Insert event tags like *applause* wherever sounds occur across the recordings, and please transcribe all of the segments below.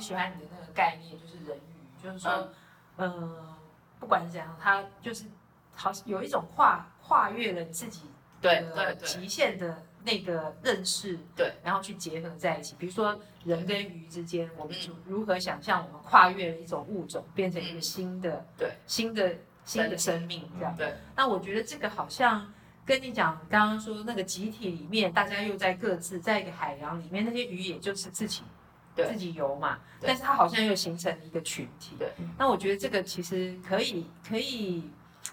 喜欢你的那个概念，就是人鱼，就是说，嗯、呃，不管是怎样，他就是好像有一种跨跨越了你自己对对极限的那个认识，对，然后去结合在一起。比如说人跟鱼之间，我们如何想象我们跨越了一种物种，变成一个新的对新的新的生命这样。对，那我觉得这个好像。跟你讲，刚刚说那个集体里面，大家又在各自在一个海洋里面，那些鱼也就是自己对自己游嘛，但是它好像又形成了一个群体。对，那我觉得这个其实可以可以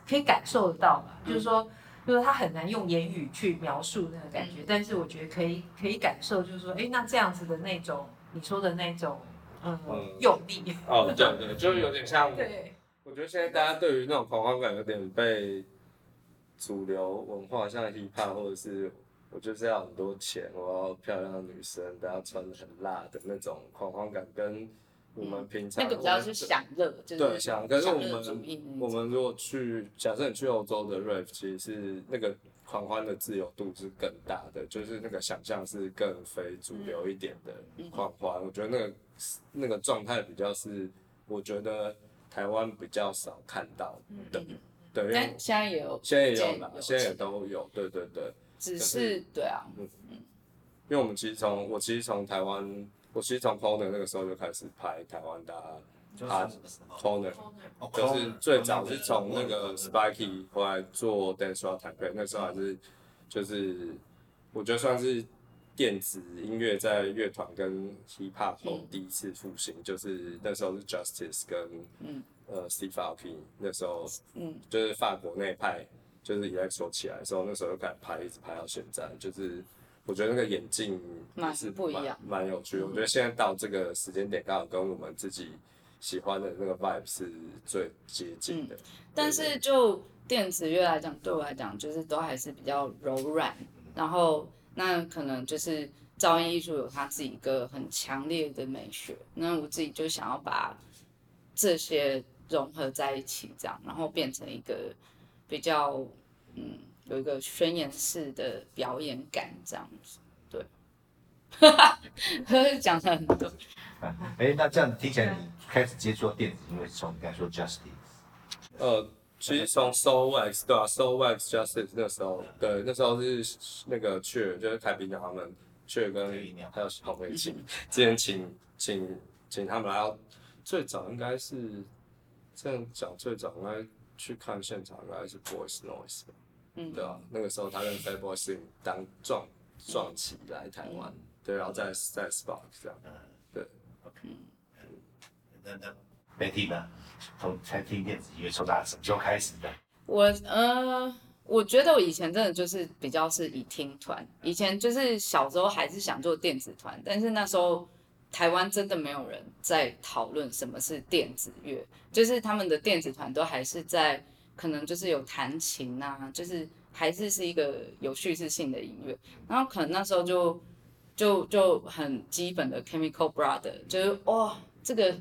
可以感受得到吧，嗯、就是说，就是他很难用言语去描述那个感觉，嗯、但是我觉得可以可以感受，就是说，哎，那这样子的那种你说的那种嗯，嗯用力哦，对对，就是有点像。对，我觉得现在大家对于那种狂欢感有点被。主流文化像 hip hop 或者是我就是要很多钱，我要漂亮的女生，都要穿的很辣的那种狂欢感，跟我们平常、嗯、那个比较是享乐，就对享。可是我们我们如果去假设你去欧洲的 rave，其实是那个狂欢的自由度是更大的，就是那个想象是更非主流一点的狂欢。嗯、我觉得那个那个状态比较是，我觉得台湾比较少看到的。嗯对，但现在也有，现在也有啦，现在也都有，对对对。只是对啊，嗯。嗯，因为我们其实从我其实从台湾，我其实从 Poner 那个时候就开始拍台湾的啊 Poner，就是最早是从那个 Spiky 回来做 Dancefloor Taipei，那时候还是就是我觉得算是电子音乐在乐团跟 Hip Hop 后第一次复兴，就是那时候是 Justice 跟嗯。呃，Steve Aoki 那时候，嗯，就是法国那一派，就是 electro 起来的时候，那时候就开始拍，一直拍到现在。就是我觉得那个眼镜是不一样，蛮有趣的。我觉得现在到这个时间点，刚好跟我们自己喜欢的那个 vibe 是最接近的。但是就电子乐来讲，对我来讲，就是都还是比较柔软。然后那可能就是噪音艺术有它自己一个很强烈的美学。那我自己就想要把这些。融合在一起，这样，然后变成一个比较，嗯，有一个宣言式的表演感，这样子，对，哈哈，讲了很多。*laughs* 哎，那这样听起来，你开始接触电子音乐，从你刚才说 Justice，呃，其实从 Soulwax 对啊？Soulwax Justice 那时候，对，那时候是那个雀，就是凯比鸟他们，雀跟还有好朋友请，之前请请请他们来到，最早应该是。这样讲最早应该去看现场原来是 Boys Noise，嗯，对啊，那个时候他跟 Fatboy Slim 当撞撞起来台湾，嗯、对，然后在在 Spark 这样，嗯，对，OK，嗯，那那 Betty 呢？从才听电子音乐从哪什么时候开始的？我呃，我觉得我以前真的就是比较是以听团，以前就是小时候还是想做电子团，但是那时候。台湾真的没有人在讨论什么是电子乐，就是他们的电子团都还是在可能就是有弹琴啊，就是还是是一个有叙事性的音乐。然后可能那时候就就就很基本的 Chemical Brother，就是哇，这个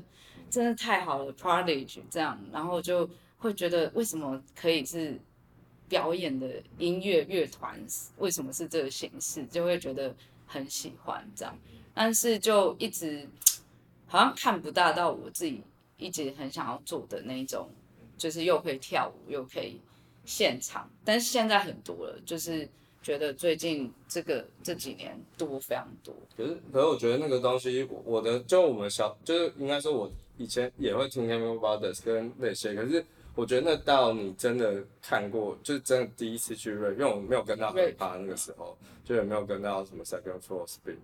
真的太好了，Prodigy 这样，然后就会觉得为什么可以是表演的音乐乐团，为什么是这个形式，就会觉得很喜欢这样。但是就一直好像看不大到我自己一直很想要做的那一种，就是又可以跳舞又可以现场。但是现在很多了，就是觉得最近这个这几年多非常多。可是可是我觉得那个东西，我的就我们小就是应该说，我以前也会听 Chemical Brothers 跟那些，可是我觉得那到你真的看过，就是真的第一次去 rave，因为我没有跟到 hip hop 那个时候，就也没有跟到什么 Second Floor Spin。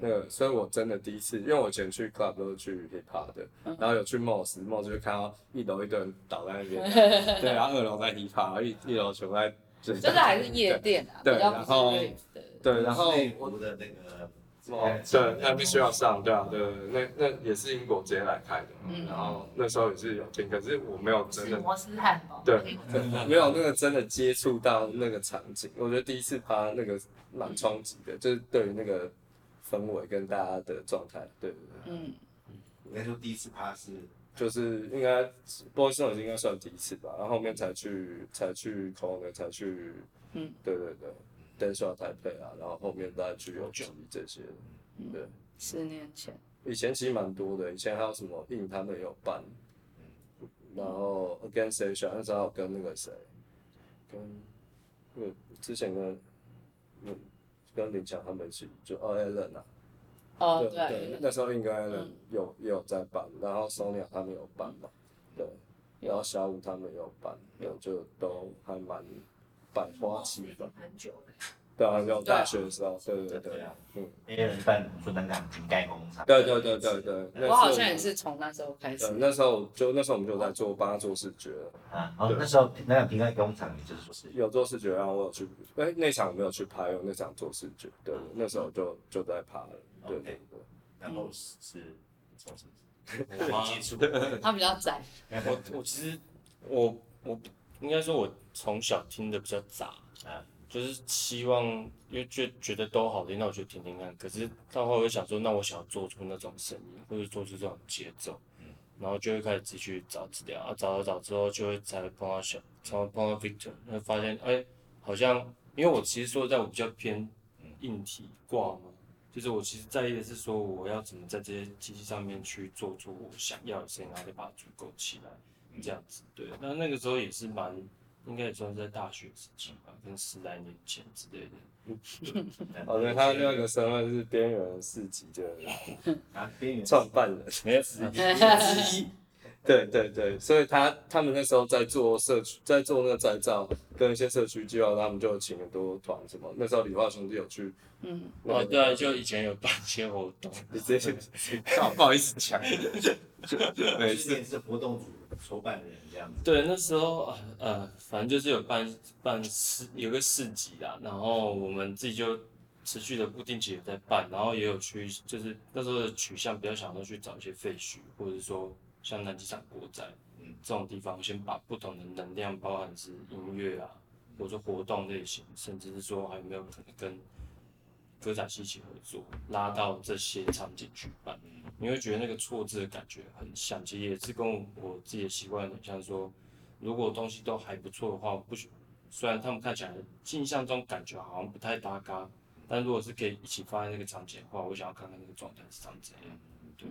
那个，所以我真的第一次，因为我以前去 club 都是去 hip hop 的，然后有去 Moss，Moss 就看到一楼一堆人倒在那边，*laughs* 对，然后二楼在 hip hop，一一楼全部在，就是还是夜店啊，对，然后对，然后我的那个，对，那必须要上，对啊，对，那那也是英国直接来开的，嗯。然后那时候也是有听，可是我没有真的，摩斯汉堡，对，*laughs* 没有那个真的接触到那个场景，我觉得第一次趴那个蛮冲击的，就是对于那个。氛围跟大家的状态，对对对，嗯，应该说第一次趴是，就是应该 Boys Noize 应该算第一次吧，然后后面才去才去 Corner 才去，嗯，对对对，Dancefloor Taipei 啊，然后后面再去有去这些，对，十年前，以前其实蛮多的，以前还有什么印他们也有办，然后 Against Asia 那时候跟那个谁，跟那个之前跟嗯跟林强他们一起就 Allen 啊，哦对对，那时候应该有也有在办，然后 Sonia 他们有办嘛，对，然后小五他们有办，对，就都还蛮百花齐放，很久对啊，有大。学的时候，对。对对，嗯，也有人办说南港瓶盖工厂，对对对对。对，我好像也是从那时候开始，那时候就那时候我们就在做帮他做视觉。啊，哦，那时候那个瓶盖工厂，你就是说是？有做视觉，然后我有去，哎，那场我没有去拍，我那场做视觉，对，那时候就就在拍了，对对对，然后是从什么？接触，他比较窄，我我其实我我应该说，我从小听的比较杂啊。就是希望，因为觉觉得都好听，那我就听听看。可是到后来我想说，那我想要做出那种声音，或者做出这种节奏，然后就会开始自己去找资料啊，找找找之后就会才碰到小，才会碰到 Victor，会发现哎、欸，好像因为我其实说在我比较偏硬体挂嘛，就是我其实在意的是说我要怎么在这些机器上面去做出我想要的声音，然后再把它组构起来，这样子。对，那那个时候也是蛮。应该也算是在大学时期吧，跟十来年前之类的。*laughs* 哦，对，他另外一个身份是边缘四级的啊，边缘创办人，没有之一。*laughs* *laughs* 对对对，所以他他们那时候在做社区，在做那个再造，跟一些社区计划，他们就请很多团，什么那时候理化兄弟有去，嗯，哦，对啊，就以前有办一些活动，你这些不好意思讲，每次是活动组筹办人这样子。对，那时候呃，反正就是有办办市，有个市集啦，然后我们自己就持续的不定期的在办，然后也有去，就是那时候的取向比较想要去找一些废墟，或者说。像南机场国宅，嗯，这种地方，先把不同的能量，包含是音乐啊，或者说活动类型，甚至是说还有没有可能跟歌仔戏一起合作，拉到这些场景去办，你会觉得那个错字的感觉很像，其实也是跟我自己的习惯很像，说如果东西都还不错的话，不许，虽然他们看起来镜像中感觉好像不太搭嘎，但如果是可以一起放在那个场景的话，我想要看看那个状态是长怎样，对。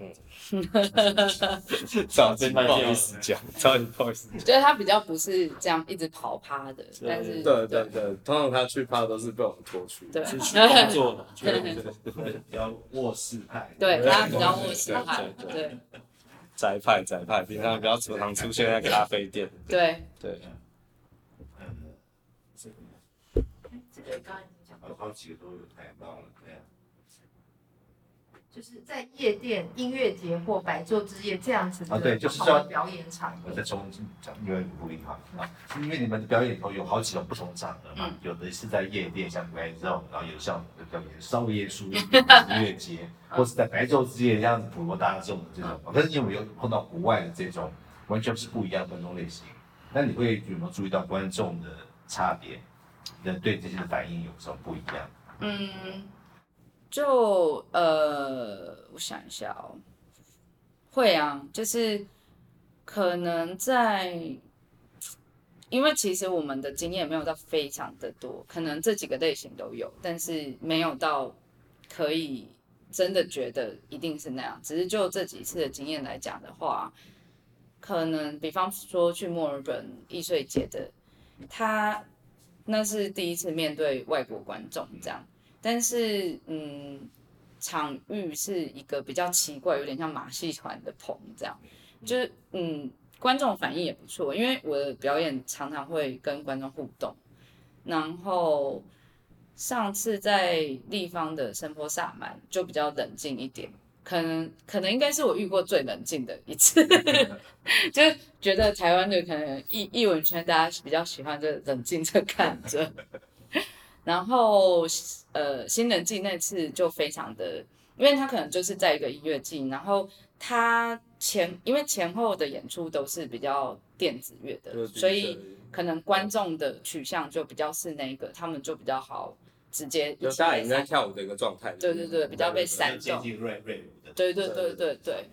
嗯，*laughs* 早真不好意思讲，早真不好意思。觉得他比较不是这样一直跑趴的，但是对对对，通常他去趴都是被我们拖去，对，是去工作的，对对对，比较卧室派，对，他比较卧室派，对，宅派宅派，平常比较常出现在咖啡店，对。对。嗯，这个，这个刚刚已经讲过，好几个都有太棒了。就是在夜店、音乐节或白昼之夜这样子的，啊，对，就是说表演场。我在重新讲，因为不一样啊，因为你们的表演里头有好几种不同场合嘛，有的是在夜店，像白昼，然后有像我们的表演少夜书 *laughs* 音乐节，或是在白昼之夜这样子普罗大众的这种。可是你有没有碰到国外的这种，完全是不一样的观众类型。那你会有没有注意到观众的差别？人对这些的反应有什么不一样？嗯。就呃，我想一下哦，会啊，就是可能在，因为其实我们的经验没有到非常的多，可能这几个类型都有，但是没有到可以真的觉得一定是那样。只是就这几次的经验来讲的话，可能比方说去墨尔本易碎节的，他那是第一次面对外国观众这样。但是，嗯，场域是一个比较奇怪，有点像马戏团的棚这样，就是，嗯，观众反应也不错，因为我的表演常常会跟观众互动。然后上次在立方的声波萨满就比较冷静一点，可能可能应该是我遇过最冷静的一次，*laughs* 就觉得台湾的可能艺艺文圈大家比较喜欢就冷静着看着。然后，呃，新人季那次就非常的，因为他可能就是在一个音乐季，然后他前因为前后的演出都是比较电子乐的，所以可能观众的取向就比较是那个，他们就比较好直接就大家在跳舞的一个状态，对对对，比较被煽动，对对对对对。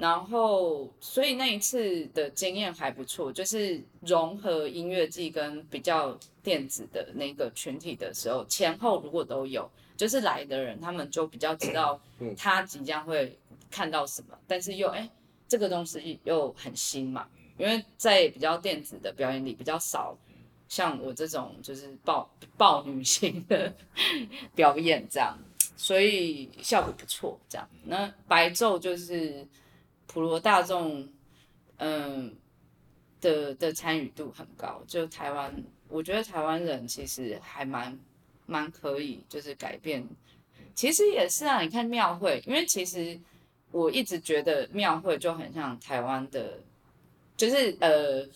然后，所以那一次的经验还不错，就是融合音乐季跟比较电子的那个群体的时候，前后如果都有，就是来的人他们就比较知道他即将会看到什么，但是又哎，这个东西又很新嘛，因为在比较电子的表演里比较少像我这种就是暴暴女性的 *laughs* 表演这样，所以效果不错这样。那白昼就是。普罗大众，嗯的的参与度很高，就台湾，我觉得台湾人其实还蛮蛮可以，就是改变。其实也是啊，你看庙会，因为其实我一直觉得庙会就很像台湾的，就是呃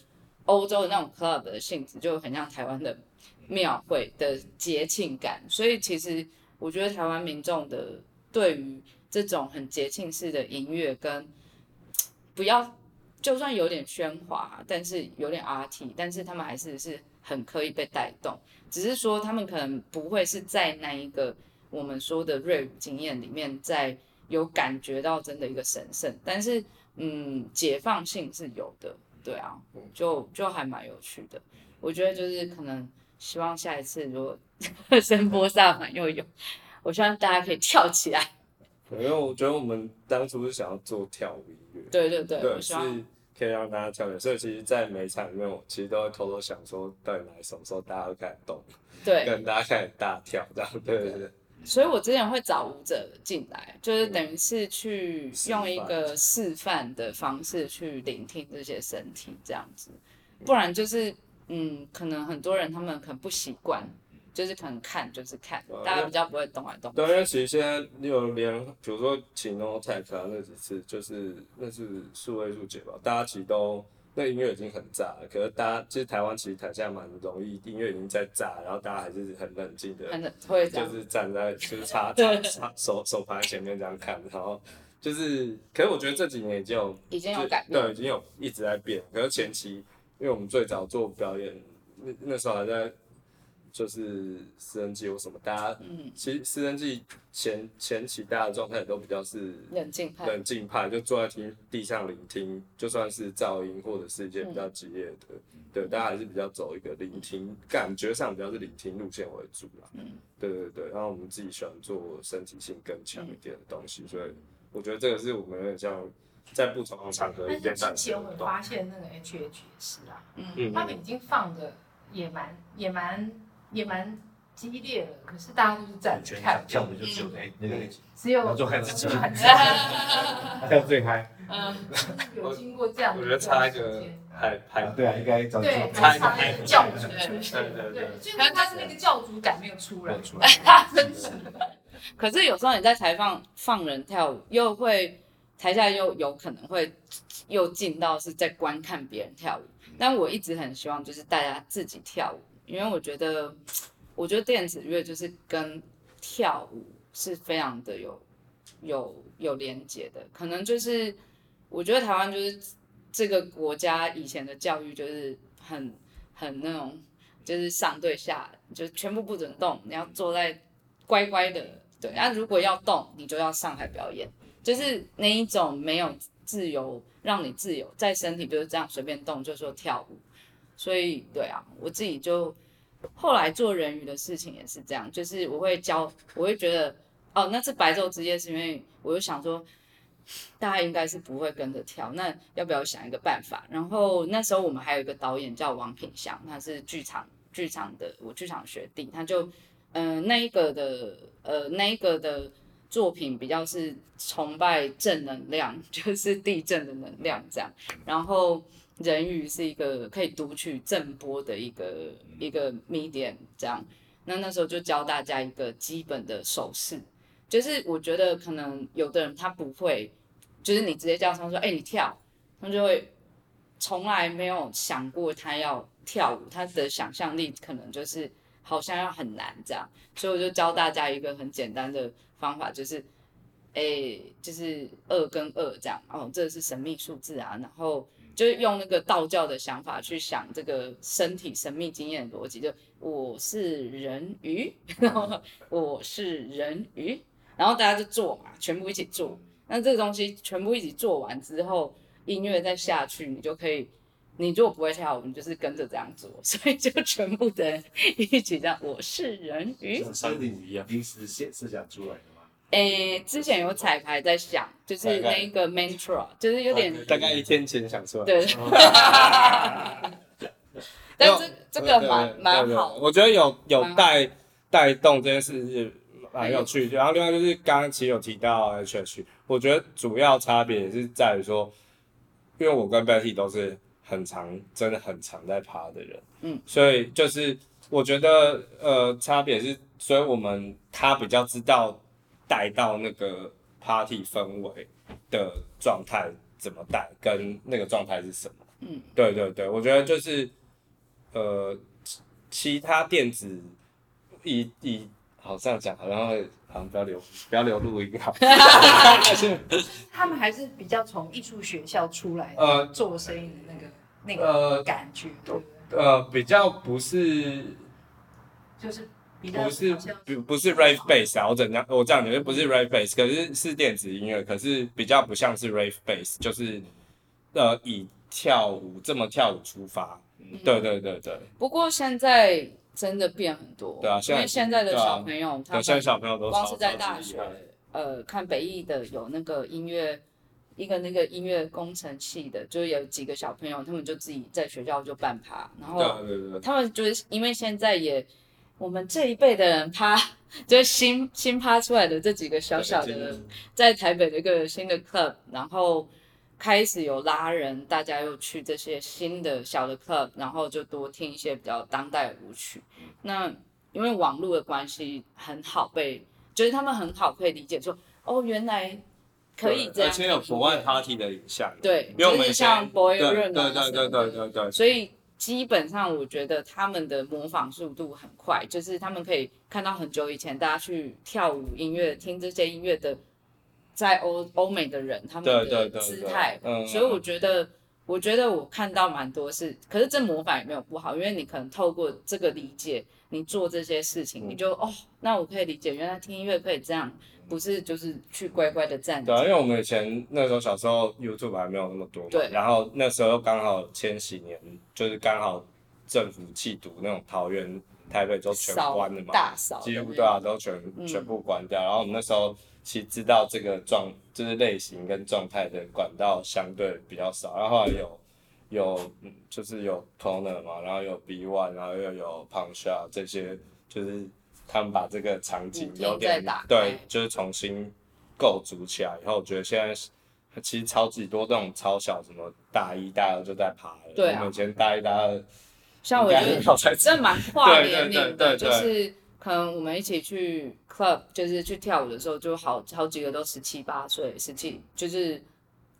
欧洲的那种 club 的性质，就很像台湾的庙会的节庆感。所以其实我觉得台湾民众的对于这种很节庆式的音乐跟不要，就算有点喧哗，但是有点 RT，但是他们还是是很可以被带动。只是说他们可能不会是在那一个我们说的 rave 经验里面，在有感觉到真的一个神圣，但是嗯，解放性是有的，对啊，就就还蛮有趣的。我觉得就是可能希望下一次如果 *laughs* 声波萨满又有，我希望大家可以跳起来。因为我觉得我们当初是想要做跳舞音乐，对对对，对是可以让大家跳舞，所以其实，在每场里面，我其实都会偷偷想说，到底哪什么时候大家会开始动，对，跟大家开始大跳这样，对对对。所以我之前会找舞者进来，就是等于是去用一个示范的方式去聆听这些身体这样子，不然就是嗯，可能很多人他们可能不习惯。就是可能看就是看，大家比较不会动来动。对，因为其实现在你有连，比如说请 NoTech 啊，那几次就是那是数位数节吧，大家其实都那音乐已经很炸了，可是大家其实台湾其实台下蛮容易，音乐已经在炸，然后大家还是很冷静的，就是站在就是插 *laughs* 插插手手盘前面这样看，然后就是，可是我觉得这几年已经有已经有改变，对，已经有一直在变。可是前期，因为我们最早做表演，那那时候还在。就是私人季或什么，大家，嗯，其实私人季前前期大家的状态都比较是冷静派，冷静派，就坐在听地上聆听，就算是噪音或者是一些比较激烈的，嗯、对，大家还是比较走一个聆听，感觉上比较是聆听路线为主啦，嗯，对对对，然后我们自己喜欢做身体性更强一点的东西，嗯、所以我觉得这个是我们有点像在不同的场合一边。但是之前我们发现那个 H H 也是啊，嗯，他们已经放的也蛮也蛮。也蛮激烈的，可是大家都是站着看，跳的就只有那那个，只有观众看自己，*laughs* 跳最嗨。嗯，有经过这样，我觉得差一个海海，对啊，应该找对，一个教主出现，对对对，可能他是那个教主感没有出来，出来，真是。可是有时候你在台上放人跳舞，又会台下又有可能会又进到是在观看别人跳舞，但我一直很希望就是大家自己跳舞。因为我觉得，我觉得电子乐就是跟跳舞是非常的有有有连接的。可能就是我觉得台湾就是这个国家以前的教育就是很很那种，就是上对下，就全部不准动，你要坐在乖乖的。对，那如果要动，你就要上台表演，就是那一种没有自由，让你自由在身体就是这样随便动，就说跳舞。所以对啊，我自己就后来做人鱼的事情也是这样，就是我会教，我会觉得哦，那次白昼之夜是因为我就想说，大家应该是不会跟着跳，那要不要想一个办法？然后那时候我们还有一个导演叫王品祥，他是剧场剧场的我剧场学弟，他就嗯、那一个的呃那一个的作品比较是崇拜正能量，*laughs* 就是地震的能量这样，然后。人鱼是一个可以读取震波的一个一个 medium，这样，那那时候就教大家一个基本的手势，就是我觉得可能有的人他不会，就是你直接叫他说，哎、欸，你跳，他就会从来没有想过他要跳舞，他的想象力可能就是好像要很难这样，所以我就教大家一个很简单的方法，就是，哎、欸，就是二跟二这样，哦，这是神秘数字啊，然后。就是用那个道教的想法去想这个身体神秘经验的逻辑，就我是人鱼，*laughs* 然后我是人鱼，然后大家就做嘛，全部一起做，那这个东西全部一起做完之后，音乐再下去，你就可以。你如果不会跳舞，你就是跟着这样做，*laughs* 所以就全部的人一起这样。我是人鱼，像山顶一样，临时现设想出来的？诶、欸，之前有彩排在想，就是那个 mantra，就是有点大概一天前想出来。对。*laughs* 但这这个蛮蛮好，我觉得有有带带动这件事是蛮有趣的。然后另外就是刚刚其实有提到 H H，我觉得主要差别是在于说，因为我跟 Betty 都是。很常，真的很常在爬的人，嗯，所以就是我觉得，呃，差别是，所以我们他比较知道带到那个 party 氛围的状态怎么带，跟那个状态是什么，嗯，对对对，我觉得就是，呃，其他电子以以好这样讲，好像会好像不要留不要留录音好，*laughs* *laughs* 他们还是比较从艺术学校出来，呃，做生意的那个。那个感觉，呃，呃，比较不是，就是不是不不是 rave bass 啊，我怎样我这样觉得不是 rave bass，可是是电子音乐，可是比较不像是 rave bass，就是呃以跳舞这么跳舞出发，嗯、对对对对。不过现在真的变很多，对啊，因为现在的小朋友，他现在小朋友都光是在大学，呃，看北艺的有那个音乐。一个那个音乐工程系的，就有几个小朋友，他们就自己在学校就办趴，然后他们就是因为现在也我们这一辈的人趴，就是新新趴出来的这几个小小的，在台北的一个新的 club，然后开始有拉人，大家又去这些新的小的 club，然后就多听一些比较当代的舞曲。那因为网络的关系，很好被，就是他们很好可以理解说，哦，原来。可以这样，而且有国外 party 的影响，对，因为我们像 Boy Run 对对对对对对，所以基本上我觉得他们的模仿速度很快，就是他们可以看到很久以前大家去跳舞音乐、听这些音乐的，在欧欧美的人他们的姿态，嗯，所以我觉得，我觉得我看到蛮多是，可是这模仿也没有不好，因为你可能透过这个理解，你做这些事情，你就哦，那我可以理解，原来听音乐可以这样。不是，就是去乖乖的站。对啊，因为我们以前那时候小时候 YouTube 还没有那么多嘛，对。然后那时候刚好千禧年，就是刚好政府弃毒那种桃园、台北都全关了嘛，大扫，几乎对啊，都全、嗯、全部关掉。然后我们那时候其实知道这个状，就是类型跟状态的管道相对比较少。然后后来有有就是有 Toner 嘛，然后有 B One，然后又有 Punch 这些，就是。他们把这个场景有点对，就是重新构筑起来以后，我觉得现在其实超级多这种超小，什么大一、大二就在爬了。对、啊，我们以前大一、大二，像我觉得真蛮跨年龄的，就是可能我们一起去 club，就是去跳舞的时候，就好好几个都十七八岁，十七就是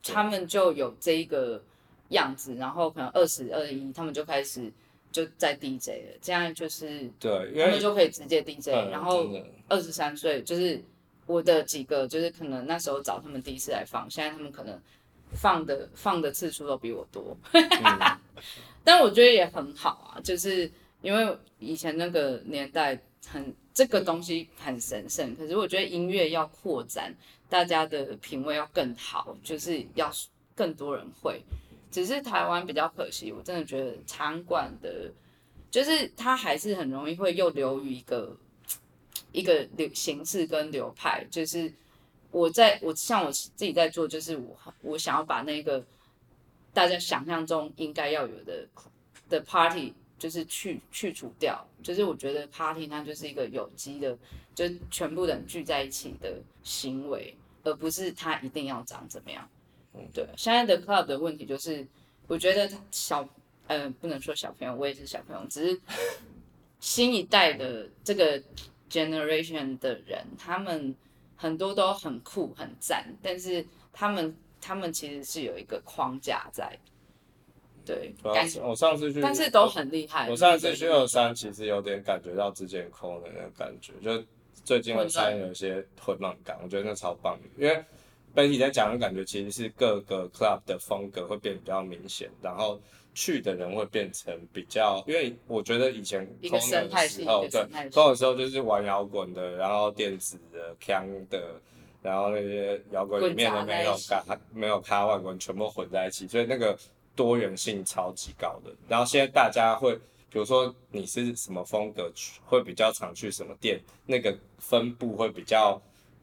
他们就有这一个样子，然后可能二十二一，他们就开始。就在 DJ 了，这样就是对，他们就可以直接 DJ，然后二十三岁就是我的几个，就是可能那时候找他们第一次来放，现在他们可能放的放的次数都比我多，嗯、*laughs* 但我觉得也很好啊，就是因为以前那个年代很这个东西很神圣，可是我觉得音乐要扩展，大家的品味要更好，就是要更多人会。只是台湾比较可惜，我真的觉得场馆的，就是它还是很容易会又流于一个一个流形式跟流派。就是我在我像我自己在做，就是我我想要把那个大家想象中应该要有的的 party，就是去去除掉。就是我觉得 party 它就是一个有机的，就全部人聚在一起的行为，而不是它一定要长怎么样。嗯，对，现在的 club 的问题就是，我觉得小，呃，不能说小朋友，我也是小朋友，只是新一代的这个 generation 的人，他们很多都很酷很赞，但是他们他们其实是有一个框架在，对，我上次去，但是都很厉害。我上次去二三，其实有点感觉到之前空的那个感觉，就最近二三有一些混乱感，我觉得那超棒的，因为。Betty 在讲的感觉其实是各个 club 的风格会变比较明显，然后去的人会变成比较，因为我觉得以前 Toner 的时候，对 Toner 的时候就是玩摇滚的，然后电子的、腔的，然后那些摇滚里面的没有咖没有咖外滚全部混在一起，所以那个多元性超级高的。然后现在大家会，比如说你是什么风格，会比较常去什么店，那个分布会比较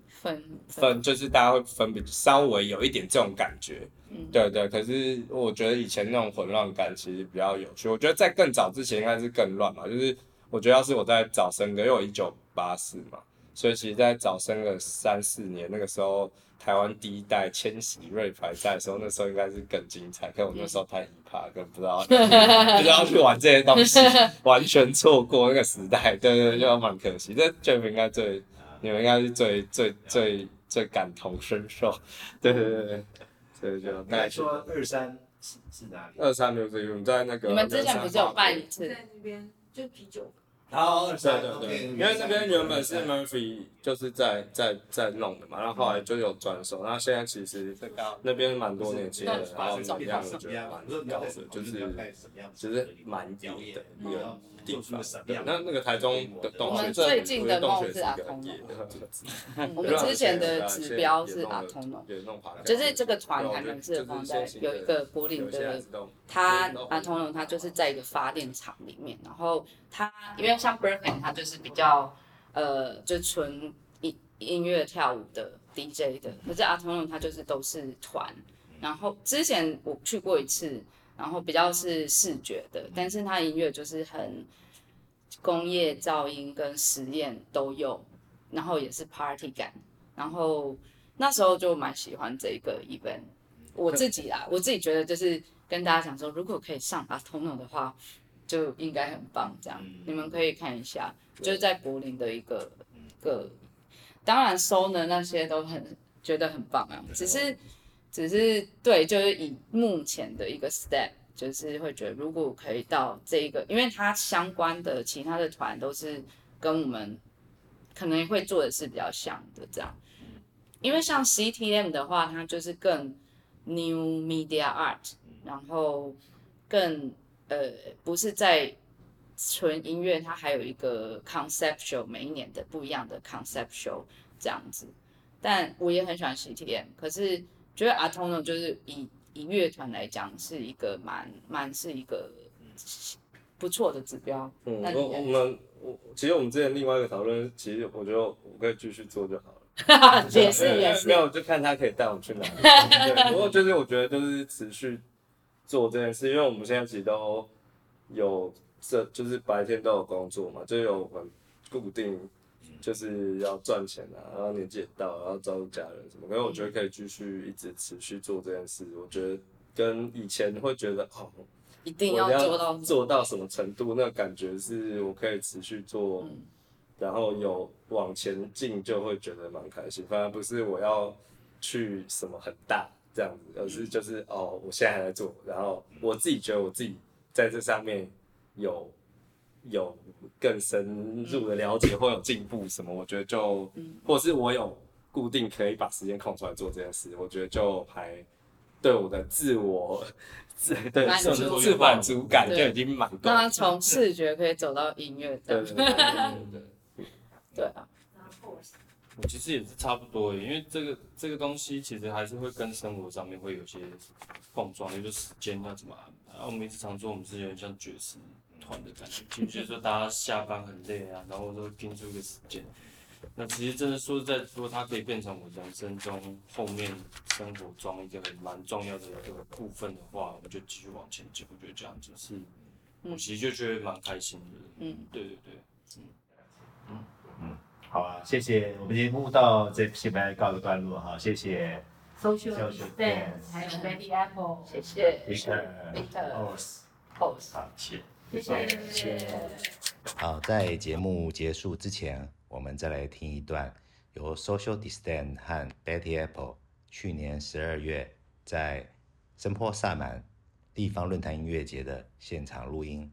分分，就是大家会分比稍微有一点这种感觉。嗯，对对。可是我觉得以前那种混乱感其实比较有趣。我觉得在更早之前应该是更乱嘛，就是我觉得要是我在早生个，因为我一九八四嘛。所以其实，在早生个三四年，那个时候台湾第一代千禧瑞牌赛的时候，那时候应该是更精彩。可我那时候太 hiphop，更不知道 *laughs* 不知道去玩这些东西，*laughs* 完全错过那个时代。对对对，就蛮可惜。这 Jeff 应该最，你们应该是最最最最感同身受。对对对对，所以就刚才说二三是是哪里？二三就是我们在那个。你们之前不是有办一次？在那边就啤酒。然后，对对对，因为那边原本是 Murphy 就是在在在弄的嘛，然后后来就有转手，然后现在其实那边蛮多年轻人，然后怎么样，我觉得蛮高的，就是其实蛮牛的一个地方。那那个台中的洞穴，最近的梦是阿通农，*laughs* 我们之前的指标是阿通农，就是这个团还蛮适合放在有一个柏林的，他阿通农他就是在一个发电厂里面，然后。他因为像 Berkeley 他就是比较呃，就纯音音乐跳舞的 DJ 的，可是阿童他就是都是团。然后之前我去过一次，然后比较是视觉的，但是他音乐就是很工业噪音跟实验都有，然后也是 party 感。然后那时候就蛮喜欢这个 event，我自己啦，我自己觉得就是跟大家讲说，如果可以上阿童的话。就应该很棒，这样、嗯、你们可以看一下，就是在柏林的一个个，当然收呢那些都很觉得很棒啊，只是只是对，就是以目前的一个 step，就是会觉得如果可以到这一个，因为它相关的其他的团都是跟我们可能会做的是比较像的这样，因为像 CTM 的话，它就是更 new media art，然后更。呃，不是在纯音乐，它还有一个 conceptual，每一年的不一样的 conceptual 这样子。但我也很喜欢 CTM，可是觉得 Atonal 就是以以乐团来讲是一个蛮蛮是一个不错的指标。嗯，我我们我其实我们之前另外一个讨论，其实我觉得我可以继续做就好了。也 *laughs* 是也是，没有就看他可以带我们去哪里。*laughs* 对，不过就是我觉得就是持续。做这件事，因为我们现在其实都有这，就是白天都有工作嘛，就有很固定，就是要赚钱啊，然后年纪也到，然后照顾家人什么。可是我觉得可以继续一直持续做这件事，我觉得跟以前会觉得哦，一定要做到做到什么程度，那个感觉是我可以持续做，然后有往前进，就会觉得蛮开心。反而不是我要去什么很大。这样子，而是就是哦，我现在还在做，然后我自己觉得我自己在这上面有有更深入的了解或有进步什么，我觉得就，或是我有固定可以把时间空出来做这件事，我觉得就还对我的自我自对自自满足感就已经蛮够。那从视觉可以走到音乐，对对对对对，对啊。我其实也是差不多，因为这个这个东西其实还是会跟生活上面会有些碰撞，也就是时间要怎么安排。然后我们一直常说我们是有点像爵士团的感觉，其实就是说大家下班很累啊，然后都会拼出一个时间。那其实真的说实在说，它可以变成我人生中后面生活中一个很蛮重要的一个部分的话，我们就继续往前走。我觉得这样子。是，我其实就觉得蛮开心的。嗯，对对对，嗯。嗯。嗯。好啊，谢谢。我们节目到这边告一段落哈，谢谢。Social Distance，还有 Betty Apple，谢谢。Victor，Victor，Pose，好，谢谢谢。好，在节目结束之前，我们再来听一段由 Social Distortion 和 Betty Apple 去年十二月在新加坡萨满地方论坛音乐节的现场录音。